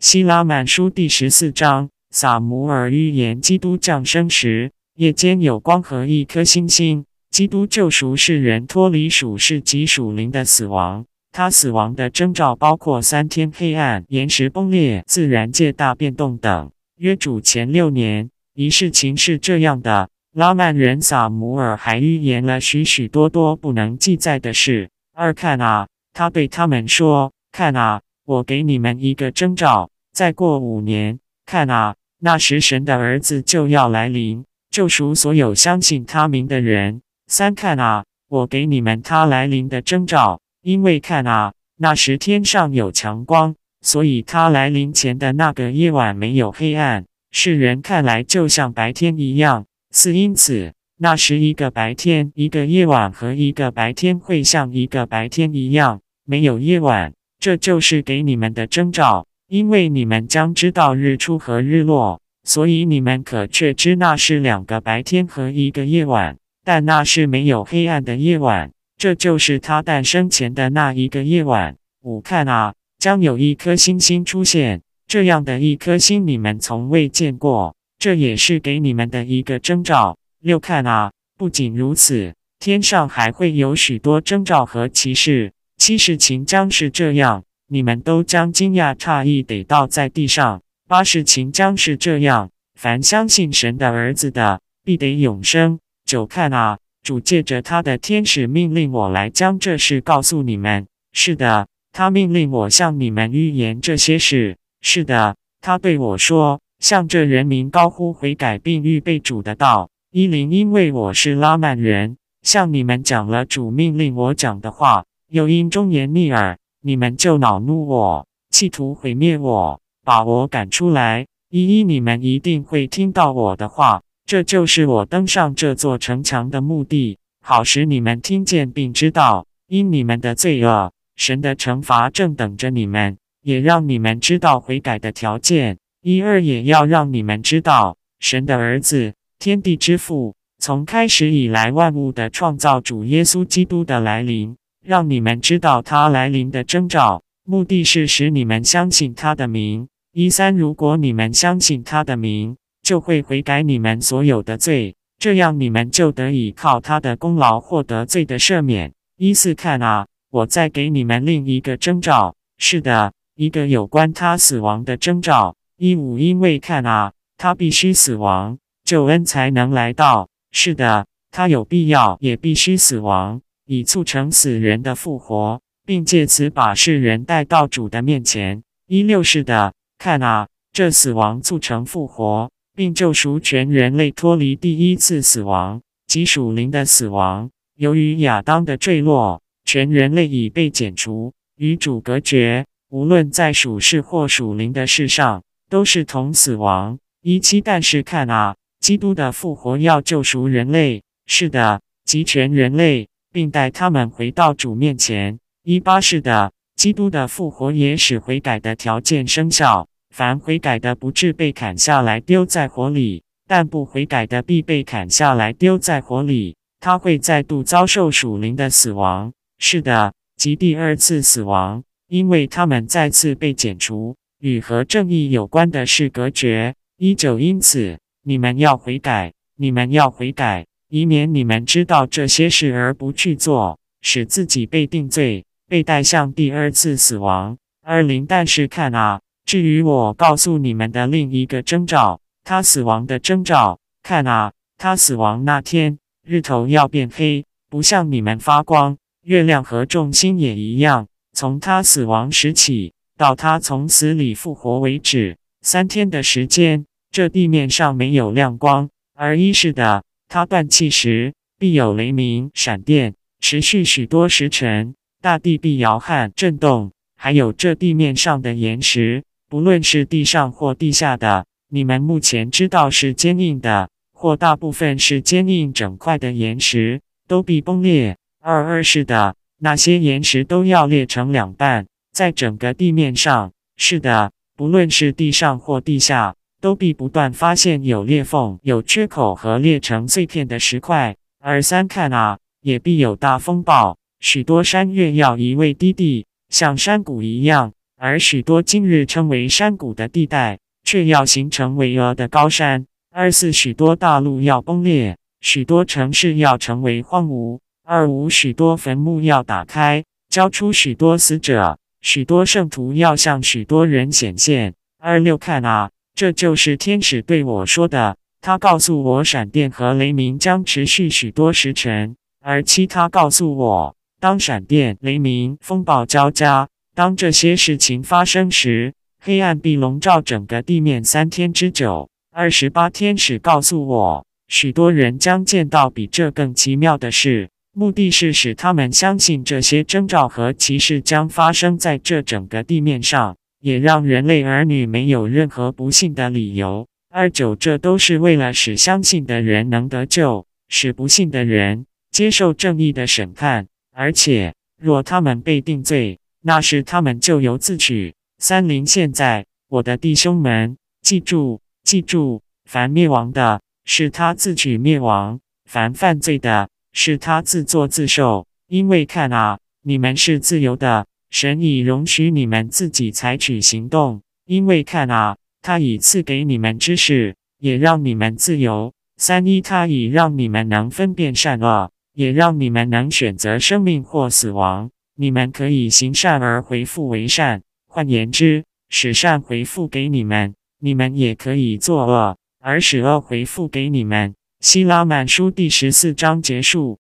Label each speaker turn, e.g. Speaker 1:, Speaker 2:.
Speaker 1: 希拉曼书第十四章，撒姆尔预言基督降生时，夜间有光和一颗星星。基督救赎世人脱离属世及属灵的死亡。他死亡的征兆包括三天黑暗、岩石崩裂、自然界大变动等。约主前六年，一事情是这样的：拉曼人撒姆尔还预言了许许多多不能记载的事。二看啊，他对他们说：“看啊。”我给你们一个征兆，再过五年，看啊，那时神的儿子就要来临，救赎所有相信他名的人。三看啊，我给你们他来临的征兆，因为看啊，那时天上有强光，所以他来临前的那个夜晚没有黑暗，世人看来就像白天一样。四因此，那时一个白天，一个夜晚和一个白天会像一个白天一样，没有夜晚。这就是给你们的征兆，因为你们将知道日出和日落，所以你们可确知那是两个白天和一个夜晚，但那是没有黑暗的夜晚。这就是他诞生前的那一个夜晚。五看啊，将有一颗星星出现，这样的一颗星你们从未见过，这也是给你们的一个征兆。六看啊，不仅如此，天上还会有许多征兆和骑士。七事情将是这样，你们都将惊讶诧异得倒在地上。八事情将是这样，凡相信神的儿子的，必得永生。九看啊，主借着他的天使命令我来将这事告诉你们。是的，他命令我向你们预言这些事。是的，他对我说，向这人民高呼悔改并预备主的道。伊林因为我是拉曼人，向你们讲了主命令我讲的话。又因忠言逆耳，你们就恼怒我，企图毁灭我，把我赶出来。一一，你们一定会听到我的话。这就是我登上这座城墙的目的，好使你们听见并知道，因你们的罪恶，神的惩罚正等着你们，也让你们知道悔改的条件。一二，也要让你们知道，神的儿子，天地之父，从开始以来万物的创造主耶稣基督的来临。让你们知道他来临的征兆，目的是使你们相信他的名。一三，如果你们相信他的名，就会悔改你们所有的罪，这样你们就得以靠他的功劳获得罪的赦免。一四，看啊，我再给你们另一个征兆，是的，一个有关他死亡的征兆。一五，因为看啊，他必须死亡，救恩才能来到。是的，他有必要，也必须死亡。以促成死人的复活，并借此把世人带到主的面前。一六是的，看啊，这死亡促成复活，并救赎全人类脱离第一次死亡即属灵的死亡。由于亚当的坠落，全人类已被剪除，与主隔绝。无论在属世或属灵的事上，都是同死亡。一七但是看啊，基督的复活要救赎人类，是的，即全人类。并带他们回到主面前。一八是的，基督的复活也使悔改的条件生效。凡悔改的，不至被砍下来丢在火里；但不悔改的，必被砍下来丢在火里。他会再度遭受属灵的死亡。是的，即第二次死亡，因为他们再次被剪除，与和正义有关的事隔绝。一九，因此你们要悔改，你们要悔改。以免你们知道这些事而不去做，使自己被定罪，被带向第二次死亡。二零，但是看啊，至于我告诉你们的另一个征兆，他死亡的征兆，看啊，他死亡那天，日头要变黑，不像你们发光；月亮和众星也一样。从他死亡时起，到他从死里复活为止，三天的时间，这地面上没有亮光。而一是的。他断气时，必有雷鸣、闪电，持续许多时辰，大地必摇撼、震动。还有这地面上的岩石，不论是地上或地下的，你们目前知道是坚硬的，或大部分是坚硬整块的岩石，都必崩裂。二二是的，那些岩石都要裂成两半，在整个地面上。是的，不论是地上或地下。都必不断发现有裂缝、有缺口和裂成碎片的石块。二三看啊，也必有大风暴，许多山岳要移位低地，像山谷一样。而许多今日称为山谷的地带，却要形成巍峨的高山。二四许多大陆要崩裂，许多城市要成为荒芜。二五许多坟墓要打开，交出许多死者，许多圣徒要向许多人显现。二六看啊，这就是天使对我说的。他告诉我，闪电和雷鸣将持续许多时辰。而七，他告诉我，当闪电、雷鸣、风暴交加，当这些事情发生时，黑暗必笼罩整个地面三天之久。二十八，天使告诉我，许多人将见到比这更奇妙的事。目的是使他们相信这些征兆和歧视将发生在这整个地面上，也让人类儿女没有任何不幸的理由。二九，这都是为了使相信的人能得救，使不幸的人接受正义的审判。而且，若他们被定罪，那是他们咎由自取。三零，现在，我的弟兄们，记住，记住，凡灭亡的，是他自取灭亡；凡犯罪的，是他自作自受，因为看啊，你们是自由的，神已容许你们自己采取行动。因为看啊，他已赐给你们知识，也让你们自由。三一，他已让你们能分辨善恶，也让你们能选择生命或死亡。你们可以行善而回复为善，换言之，使善回复给你们；你们也可以作恶，而使恶回复给你们。希拉满书第十四章结束。